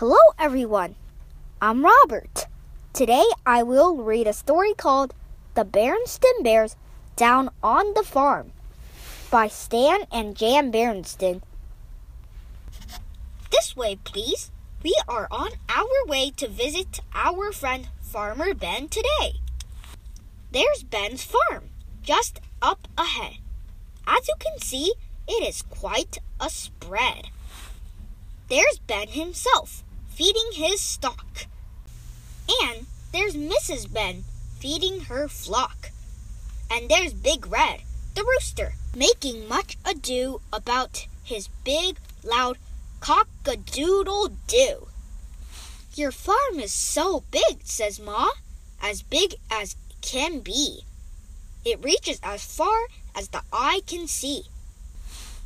Hello, everyone. I'm Robert. Today I will read a story called The Berenstain Bears Down on the Farm by Stan and Jan Berenstain. This way, please. We are on our way to visit our friend Farmer Ben today. There's Ben's farm, just up ahead. As you can see, it is quite a spread. There's Ben himself, feeding his stock. And there's Mrs. Ben, feeding her flock. And there's Big Red, the rooster, making much ado about his big, loud cock a doodle doo. Your farm is so big, says Ma, as big as can be. It reaches as far as the eye can see.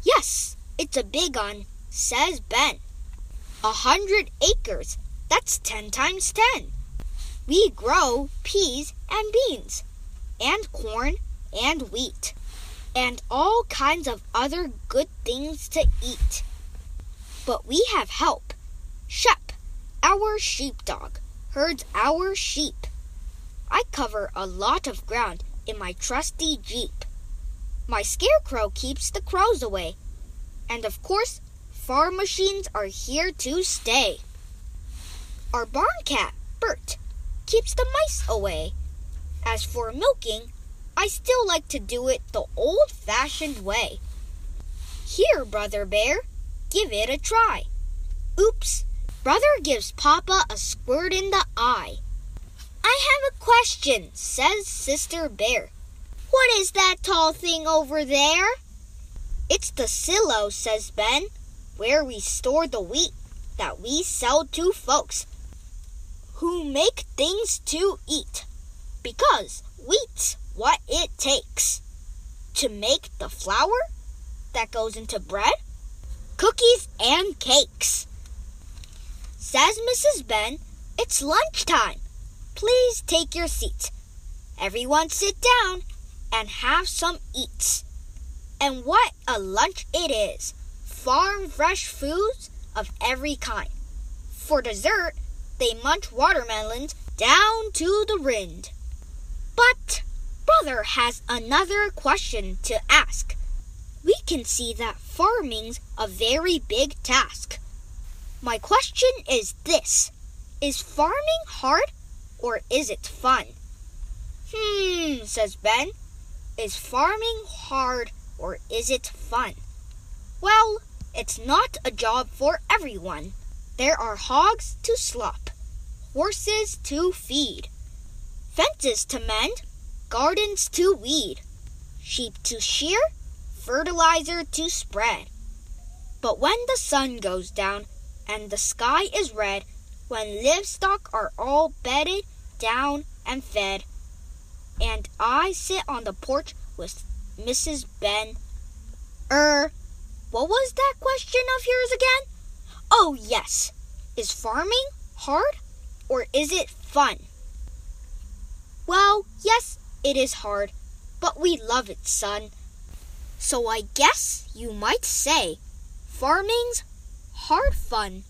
Yes, it's a big one, says Ben. A hundred acres, that's ten times ten. We grow peas and beans, and corn and wheat, and all kinds of other good things to eat. But we have help. Shep, our sheepdog, herds our sheep. I cover a lot of ground in my trusty Jeep. My scarecrow keeps the crows away. And of course, farm machines are here to stay. Our barn cat, Bert, keeps the mice away. As for milking, I still like to do it the old fashioned way. Here, Brother Bear, give it a try. Oops, brother gives Papa a squirt in the eye. I have a question, says Sister Bear. What is that tall thing over there? It's the silo, says Ben, where we store the wheat that we sell to folks who make things to eat. Because wheat's what it takes to make the flour that goes into bread cookies, and cakes. Says Mrs. Ben, it's lunchtime. Please take your seats. Everyone sit down and have some eats. And what a lunch it is! Farm fresh foods of every kind. For dessert, they munch watermelons down to the rind. But Brother has another question to ask we can see that farming's a very big task. My question is this Is farming hard or is it fun? Hmm, says Ben. Is farming hard or is it fun? Well, it's not a job for everyone. There are hogs to slop, horses to feed, fences to mend, gardens to weed, sheep to shear, fertilizer to spread. But when the sun goes down and the sky is red, when livestock are all bedded down and fed, and I sit on the porch with Mrs. Ben. Er, what was that question of yours again? Oh, yes. Is farming hard or is it fun? Well, yes, it is hard, but we love it, son. So I guess you might say farming's hard fun.